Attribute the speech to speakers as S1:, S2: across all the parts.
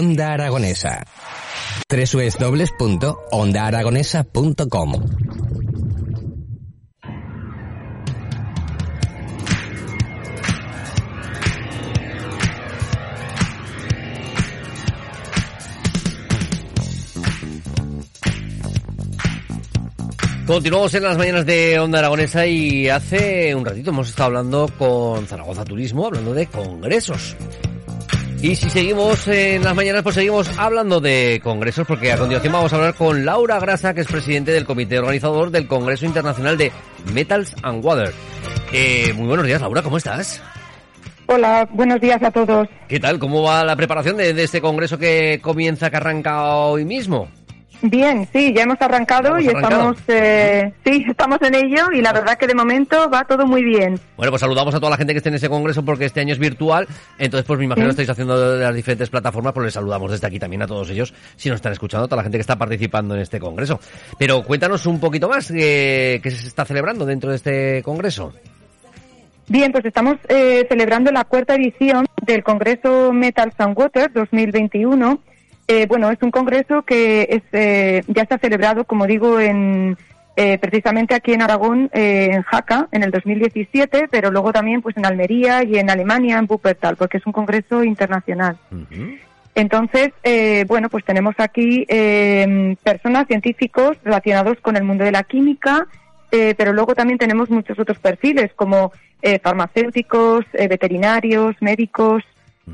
S1: Onda Aragonesa. www.ondaaragonesa.com
S2: Continuamos en las mañanas de Onda Aragonesa y hace un ratito hemos estado hablando con Zaragoza Turismo, hablando de congresos. Y si seguimos en las mañanas, pues seguimos hablando de congresos, porque a continuación vamos a hablar con Laura Grasa, que es presidente del comité organizador del Congreso Internacional de Metals and Water. Eh, muy buenos días, Laura, ¿cómo estás?
S3: Hola, buenos días a todos.
S2: ¿Qué tal? ¿Cómo va la preparación de, de este congreso que comienza, que arranca hoy mismo?
S3: Bien, sí, ya hemos arrancado
S2: ¿Hemos
S3: y
S2: arrancado?
S3: estamos, eh, sí, estamos en ello y la verdad que de momento va todo muy bien.
S2: Bueno, pues saludamos a toda la gente que esté en ese congreso porque este año es virtual. Entonces, pues me imagino que estáis haciendo de las diferentes plataformas, pues les saludamos desde aquí también a todos ellos, si nos están escuchando, a toda la gente que está participando en este congreso. Pero cuéntanos un poquito más eh, qué se está celebrando dentro de este congreso.
S3: Bien, pues estamos eh, celebrando la cuarta edición del Congreso Metals and Water 2021. Eh, bueno, es un congreso que es, eh, ya se ha celebrado, como digo, en, eh, precisamente aquí en Aragón, eh, en Jaca, en el 2017, pero luego también pues en Almería y en Alemania, en Wuppertal, porque es un congreso internacional. Entonces, eh, bueno, pues tenemos aquí eh, personas, científicos relacionados con el mundo de la química, eh, pero luego también tenemos muchos otros perfiles como eh, farmacéuticos, eh, veterinarios, médicos,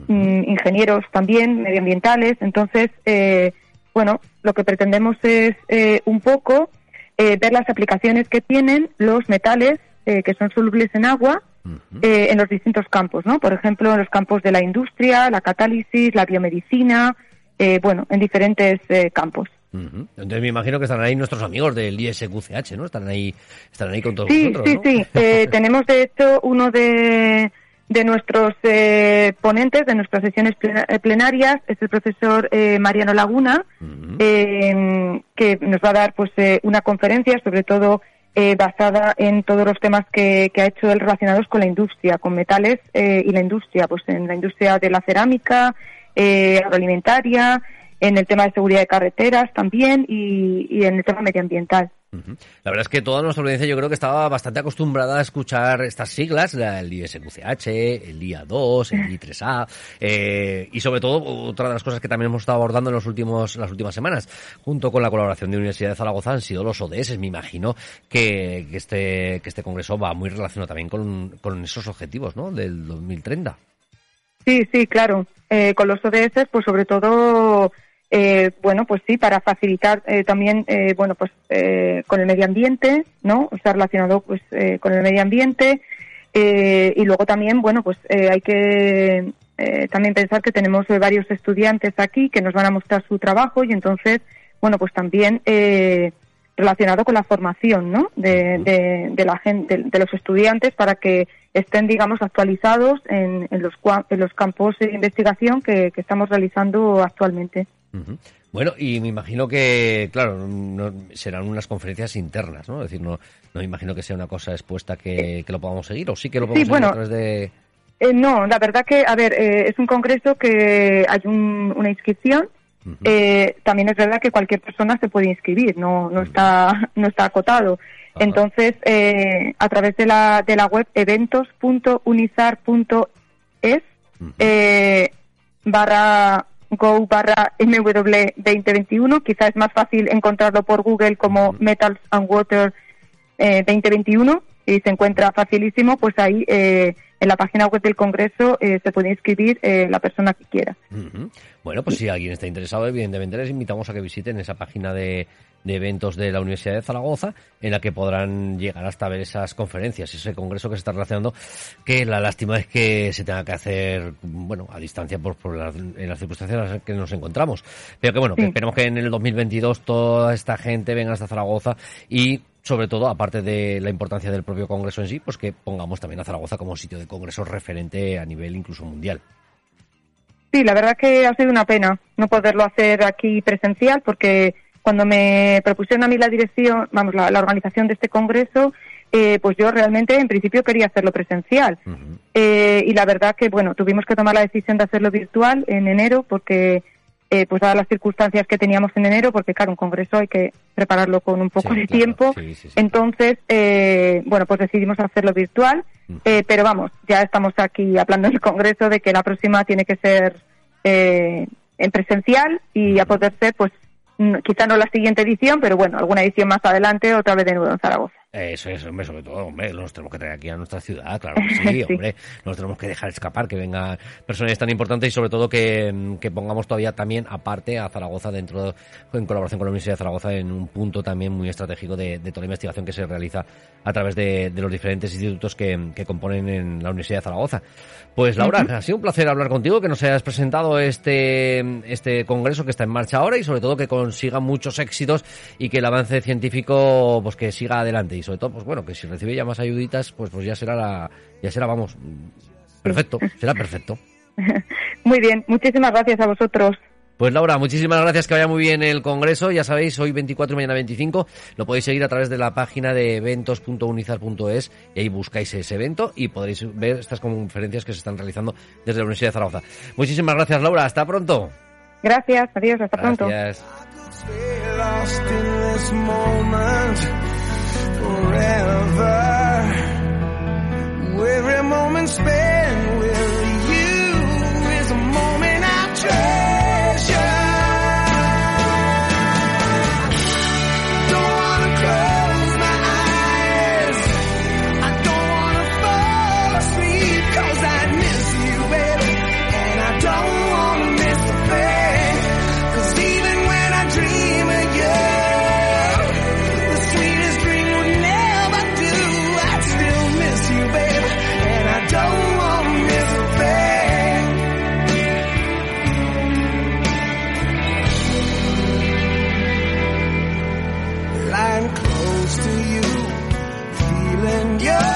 S3: ingenieros también, medioambientales. Entonces, eh, bueno, lo que pretendemos es eh, un poco eh, ver las aplicaciones que tienen los metales eh, que son solubles en agua eh, en los distintos campos, ¿no? Por ejemplo, en los campos de la industria, la catálisis, la biomedicina, eh, bueno, en diferentes campos.
S2: Entonces me imagino que estarán ahí nuestros amigos del ISQCH, ¿no? Estarán ahí, estarán ahí con todos
S3: Sí,
S2: vosotros,
S3: sí,
S2: ¿no?
S3: sí. Eh, tenemos, de hecho, uno de, de nuestros eh, ponentes de nuestras sesiones eh, plenarias, es el profesor eh, Mariano Laguna, eh, que nos va a dar pues eh, una conferencia, sobre todo eh, basada en todos los temas que, que ha hecho él relacionados con la industria, con metales eh, y la industria, pues en la industria de la cerámica, eh, agroalimentaria, en el tema de seguridad de carreteras también y, y en el tema medioambiental.
S2: La verdad es que toda nuestra audiencia yo creo que estaba bastante acostumbrada a escuchar estas siglas, la- el ISQCH, el IA2, el I3A, eh, y sobre todo otra de las cosas que también hemos estado abordando en los últimos, las últimas semanas, junto con la colaboración de Universidad de Zaragoza, han sido los ODS. Me imagino que, que este, que este congreso va muy relacionado también con, con esos objetivos, ¿no? Del 2030.
S3: Sí, sí, claro. Eh, con los ODS, pues sobre todo, eh, bueno, pues sí, para facilitar eh, también, eh, bueno, pues eh, con el medio ambiente, ¿no? O sea, relacionado pues eh, con el medio ambiente eh, y luego también, bueno, pues hay que también pensar que tenemos varios estudiantes aquí que nos van a mostrar su trabajo y entonces, bueno, pues también relacionado con la formación, ¿no? De, de, la gente, de, los estudiantes para que estén, digamos, actualizados en, en los, en los campos de investigación que, que estamos realizando actualmente.
S2: Bueno, y me imagino que, claro, no- serán unas conferencias internas, ¿no? Es decir, no, no me imagino que sea una cosa expuesta que, que lo podamos seguir, o sí que lo podemos
S3: Sí,
S2: seguir
S3: bueno,
S2: a través de...
S3: Eh, no, la verdad que, a ver, eh, es un congreso que hay un- una inscripción. Eh, también es verdad que cualquier persona se puede inscribir, no, no está, no está acotado. Entonces, a través de la, de la web eventos.unizar.es barra go barra MW 2021, quizás es más fácil encontrarlo por Google como Metals and Water eh, 2021 y se encuentra facilísimo, pues ahí eh, en la página web del Congreso eh, se puede inscribir eh, la persona que quiera.
S2: Bueno, pues si alguien está interesado, evidentemente les invitamos a que visiten esa página de, de eventos de la Universidad de Zaragoza, en la que podrán llegar hasta ver esas conferencias, ese congreso que se está relacionando, que la lástima es que se tenga que hacer, bueno, a distancia por, por las, en las circunstancias en las que nos encontramos. Pero que bueno, que
S3: Sí.
S2: esperemos que en el 2022 toda esta gente venga hasta Zaragoza y sobre todo, aparte de la importancia del propio Congreso en sí, pues que pongamos también a Zaragoza como sitio de congreso referente a nivel incluso mundial.
S3: Sí, la verdad que ha sido una pena no poderlo hacer aquí presencial porque cuando me propusieron a mí la dirección, vamos, la, la organización de este congreso, eh, pues yo realmente en principio quería hacerlo presencial. Eh, y la verdad que, bueno, tuvimos que tomar la decisión de hacerlo virtual en enero porque, eh, pues dadas las circunstancias que teníamos en enero, porque claro, un congreso hay que prepararlo con un poco
S2: Sí,
S3: de
S2: claro.
S3: tiempo.
S2: Sí, sí, sí.
S3: Entonces, eh, bueno, pues decidimos hacerlo virtual. Eh, pero vamos, ya estamos aquí hablando en el congreso de que la próxima tiene que ser eh, en presencial y a poder ser, pues, quizá no la siguiente edición, pero bueno, alguna edición más adelante, otra vez de nuevo en Zaragoza.
S2: Eso es, hombre, sobre todo, hombre, nos tenemos que traer aquí a nuestra ciudad, claro que sí,
S3: Sí.
S2: hombre, nos tenemos que dejar escapar, que vengan personas tan importantes y sobre todo que, que pongamos todavía también aparte a Zaragoza dentro, en colaboración con la Universidad de Zaragoza, en un punto también muy estratégico de, de toda la investigación que se realiza a través de, de los diferentes institutos que, que componen en la Universidad de Zaragoza. Pues Laura, ha sido un placer hablar contigo, que nos hayas presentado este, este congreso que está en marcha ahora y sobre todo que consiga muchos éxitos y que el avance científico pues que siga adelante sobre todo pues bueno que si recibe ya más ayuditas pues pues ya será la, ya será vamos perfecto será perfecto
S3: Muy bien, muchísimas gracias a vosotros.
S2: pues Laura, muchísimas gracias, que vaya muy bien el congreso. Ya sabéis, hoy 24 y mañana 25. Lo podéis seguir a través de la página de eventos.unizar.es y ahí buscáis ese evento y podréis ver estas conferencias que se están realizando desde la Universidad de Zaragoza. Muchísimas gracias, Laura. Hasta pronto.
S3: Gracias, adiós, hasta pronto.
S2: Gracias.
S4: Stay forever. Every moment spent
S5: Yeah.